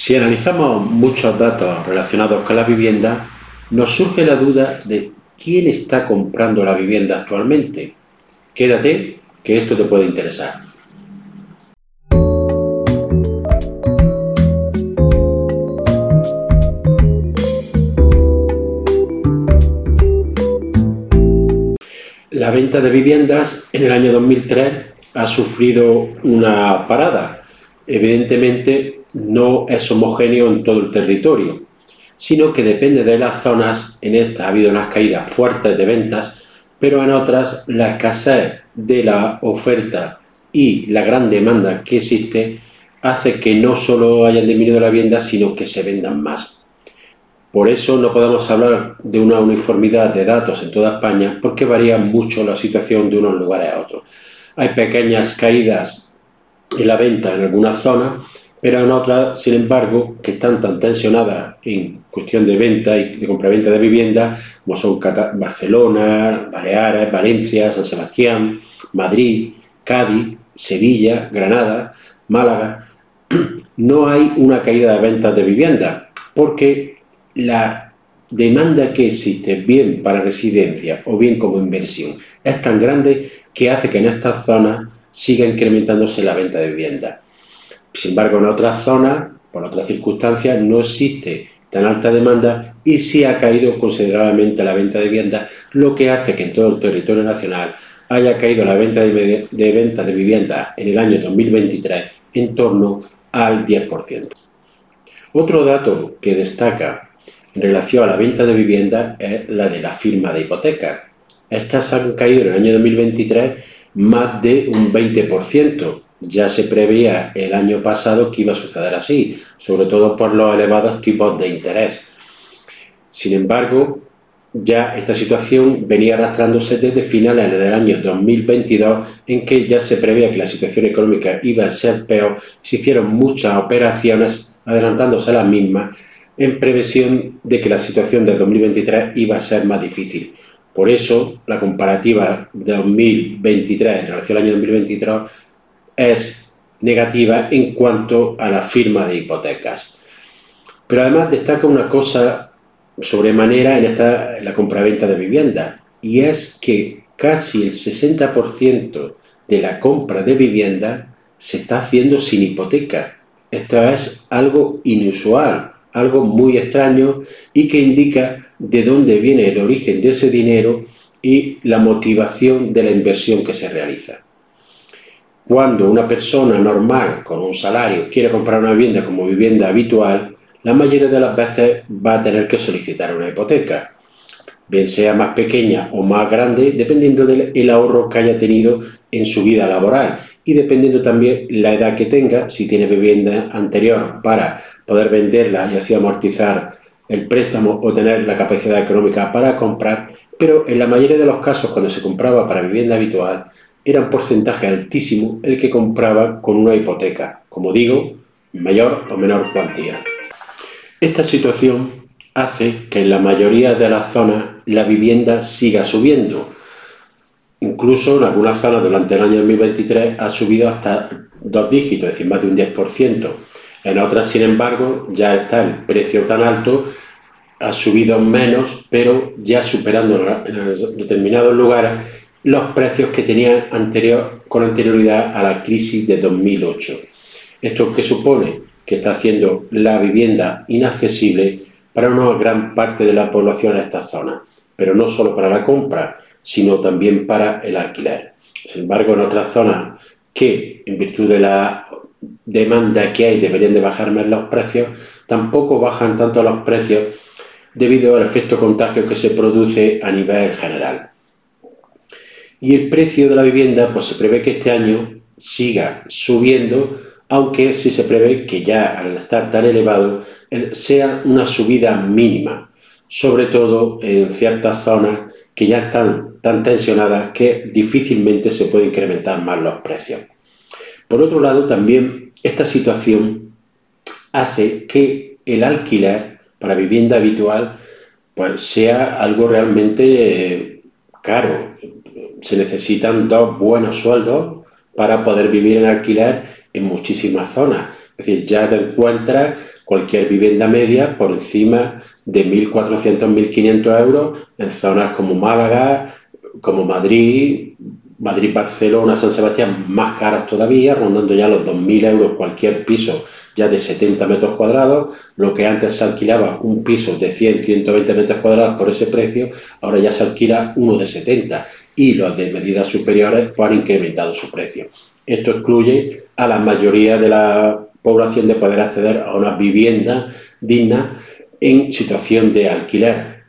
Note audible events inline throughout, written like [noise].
Si analizamos muchos datos relacionados con la vivienda, nos surge la duda de quién está comprando la vivienda actualmente. Quédate, que esto te puede interesar. La venta de viviendas en el año 2003 ha sufrido una parada. Evidentemente no es homogéneo en todo el territorio, sino que depende de las zonas. En estas ha habido unas caídas fuertes de ventas, pero en otras la escasez de la oferta y la gran demanda que existe hace que no solo hayan disminuido la vivienda, sino que se vendan más. Por eso no podemos hablar de una uniformidad de datos en toda España porque varía mucho la situación de unos lugares a otros. Hay pequeñas caídas en la venta en algunas zonas, pero en otras, sin embargo, que están tan tensionadas en cuestión de venta y de compraventa de vivienda, como son Barcelona, Baleares, Valencia, San Sebastián, Madrid, Cádiz, Sevilla, Granada, Málaga, [clears throat] no hay una caída de ventas de vivienda, porque la demanda que existe, bien para residencia o bien como inversión, es tan grande que hace que en estas zonas siga incrementándose la venta de vivienda. Sin embargo, en otras zonas, por otras circunstancias, no existe tan alta demanda y sí ha caído considerablemente la venta de vivienda, lo que hace que en todo el territorio nacional haya caído la venta de, de venta de vivienda en el año 2023 en torno al 10%. Otro dato que destaca en relación a la venta de vivienda es la de la firma de hipoteca. Estas han caído en el año 2023 más de un 20%. Ya se preveía el año pasado que iba a suceder así, sobre todo por los elevados tipos de interés. Sin embargo, ya esta situación venía arrastrándose desde finales del año 2022, en que ya se preveía que la situación económica iba a ser peor, se hicieron muchas operaciones adelantándose a las mismas en previsión de que la situación del 2023 iba a ser más difícil. Por eso, la comparativa de 2023 en relación al año 2023 es negativa en cuanto a la firma de hipotecas. Pero además destaca una cosa sobremanera en, esta, la compraventa de vivienda, y es que casi el 60% de la compra de vivienda se está haciendo sin hipoteca. Esto es algo inusual algo muy extraño y que indica de dónde viene el origen de ese dinero y la motivación de la inversión que se realiza. Cuando una persona normal con un salario quiere comprar una vivienda como vivienda habitual, la mayoría de las veces va a tener que solicitar una hipoteca, bien sea más pequeña o más grande, dependiendo del ahorro que haya tenido en su vida laboral y dependiendo también la edad que tenga, si tiene vivienda anterior para poder venderla y así amortizar el préstamo o tener la capacidad económica para comprar, pero en la mayoría de los casos cuando se compraba para vivienda habitual era un porcentaje altísimo el que compraba con una hipoteca, como digo, mayor o menor cuantía. Esta situación hace que en la mayoría de las zonas la vivienda siga subiendo. Incluso en algunas zonas durante el año 2023 ha subido hasta dos dígitos, es decir, más de un 10%. En otras, sin embargo, ya está el precio tan alto, ha subido menos, pero ya superando en determinados lugares los precios que tenía anterior, con anterioridad a la crisis de 2008. ¿Esto qué supone? Que está haciendo la vivienda inaccesible para una gran parte de la población en esta zona, pero no solo para la compra, sino también para el alquiler. Sin embargo, en otras zonas que, en virtud de la demanda que hay deberían de bajar más los precios, tampoco bajan tanto los precios debido al efecto contagio que se produce a nivel general. Y el precio de la vivienda, pues se prevé que este año siga subiendo, aunque sí se prevé que ya al estar tan elevado sea una subida mínima, sobre todo en ciertas zonas que ya están tan tensionadas que difícilmente se puede incrementar más los precios. Por otro lado, también esta situación hace que el alquiler para vivienda habitual pues, sea algo realmente eh, caro. Se necesitan dos buenos sueldos para poder vivir en alquiler en muchísimas zonas. Es decir, ya te encuentras cualquier vivienda media por encima de 1.400, 1.500 euros en zonas como Málaga, como Madrid, Madrid, Barcelona, San Sebastián, más caras todavía, rondando ya los 2.000 euros cualquier piso ya de 70 metros cuadrados, lo que antes se alquilaba un piso de 100, 120 metros cuadrados por ese precio, ahora ya se alquila uno de 70 y los de medidas superiores han incrementado su precio. Esto excluye a la mayoría de la población de poder acceder a una vivienda digna en situación de alquiler.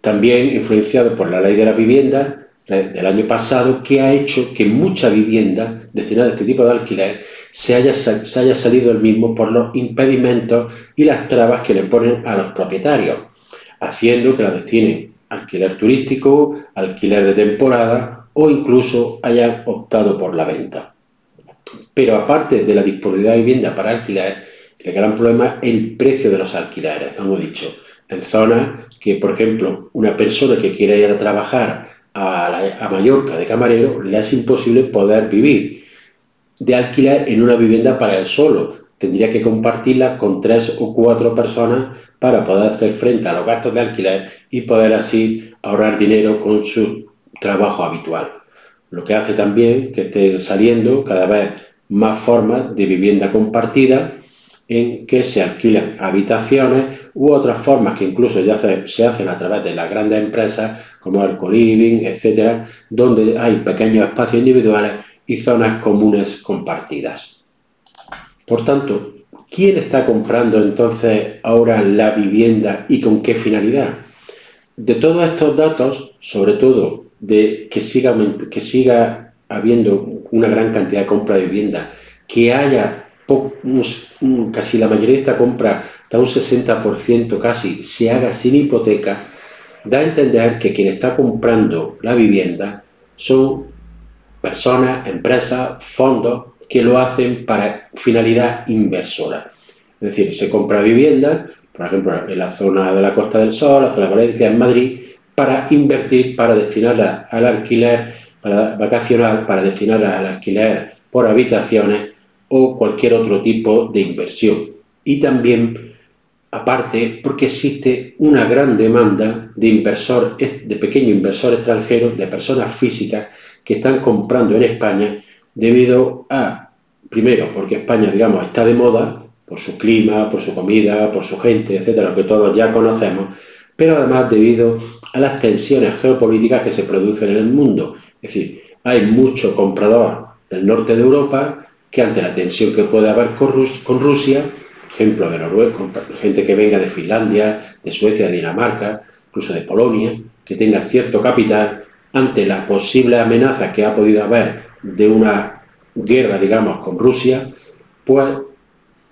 También influenciado por la ley de la vivienda, del año pasado que ha hecho que mucha vivienda destinada a este tipo de alquiler se haya, se haya salido el mismo por los impedimentos y las trabas que le ponen a los propietarios, haciendo que la destinen alquiler turístico, alquiler de temporada o incluso hayan optado por la venta. Pero aparte de la disponibilidad de vivienda para alquiler, el gran problema es el precio de los alquileres, como he dicho, en zonas que, por ejemplo, una persona que quiera ir a trabajar a, Mallorca de camarero, le es imposible poder vivir de alquiler en una vivienda para él solo. Tendría que compartirla con tres o cuatro personas para poder hacer frente a los gastos de alquiler y poder así ahorrar dinero con su trabajo habitual. Lo que hace también que esté saliendo cada vez más formas de vivienda compartida en que se alquilan habitaciones u otras formas que incluso ya se hacen a través de las grandes empresas como el co-living, etcétera, donde hay pequeños espacios individuales y zonas comunes compartidas. Por tanto, ¿quién está comprando entonces ahora la vivienda y con qué finalidad? De todos estos datos, sobre todo de que siga, que siga habiendo una gran cantidad de compra de vivienda, que haya casi la mayoría de esta compra, hasta un 60% casi, se haga sin hipoteca, da a entender que quien está comprando la vivienda son personas, empresas, fondos que lo hacen para finalidad inversora. Es decir, se compra vivienda, por ejemplo, en la zona de la Costa del Sol, la zona de Valencia, en Madrid, para invertir, para destinarla al alquiler para vacacional, para destinarla al alquiler por habitaciones o cualquier otro tipo de inversión. Y también aparte porque existe una gran demanda de inversor, de pequeño inversor extranjero, de personas físicas que están comprando en España debido a, primero, porque España, digamos, está de moda por su clima, por su comida, por su gente, etcétera, que todos ya conocemos, pero además debido a las tensiones geopolíticas que se producen en el mundo. Es decir, hay mucho comprador del norte de Europa que ante la tensión que puede haber con Rusia, ejemplo de Noruega, gente que venga de Finlandia, de Suecia, de Dinamarca, incluso de Polonia, que tenga cierto capital, ante la posible amenaza que ha podido haber de una guerra, digamos, con Rusia, pues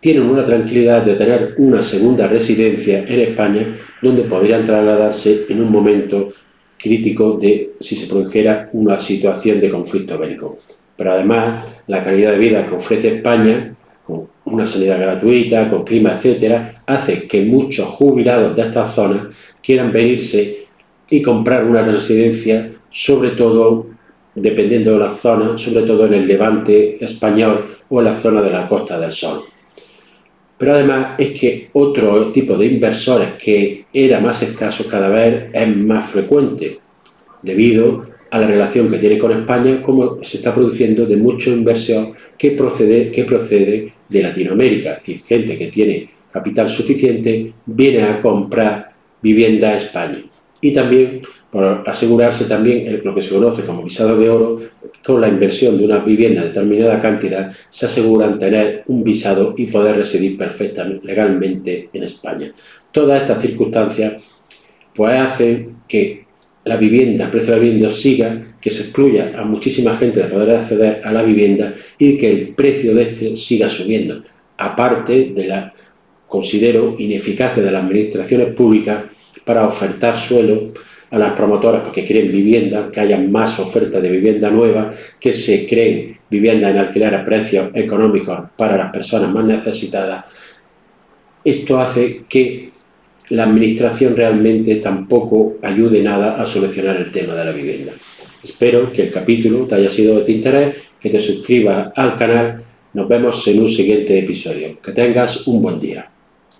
tienen una tranquilidad de tener una segunda residencia en España donde podrían trasladarse en un momento crítico de si se produjera una situación de conflicto bélico. Pero además, la calidad de vida que ofrece España una sanidad gratuita, con clima, etcétera, hace que muchos jubilados de estas zonas quieran venirse y comprar una residencia, sobre todo, dependiendo de la zona, sobre todo en el levante español o en la zona de la Costa del Sol. Pero además es que otro tipo de inversores que era más escaso cada vez es más frecuente, debido a la relación que tiene con España, como se está produciendo de mucha inversión que procede, que procede de Latinoamérica. Es decir, gente que tiene capital suficiente viene a comprar vivienda a España. Y también por asegurarse también lo que se conoce como visado de oro, con la inversión de una vivienda de determinada cantidad, se aseguran tener un visado y poder residir perfectamente, legalmente en España. Todas estas circunstancias pues hacen que la vivienda, el precio de la vivienda siga, que se excluya a muchísima gente de poder acceder a la vivienda y que el precio de este siga subiendo. Aparte de la, considero, ineficacia de las administraciones públicas para ofertar suelo a las promotoras porque quieren vivienda, que haya más oferta de vivienda nueva, que se creen viviendas en alquiler a precios económicos para las personas más necesitadas. Esto hace que la administración realmente tampoco ayude nada a solucionar el tema de la vivienda. Espero que el capítulo te haya sido de interés, que te suscribas al canal. Nos vemos en un siguiente episodio. Que tengas un buen día.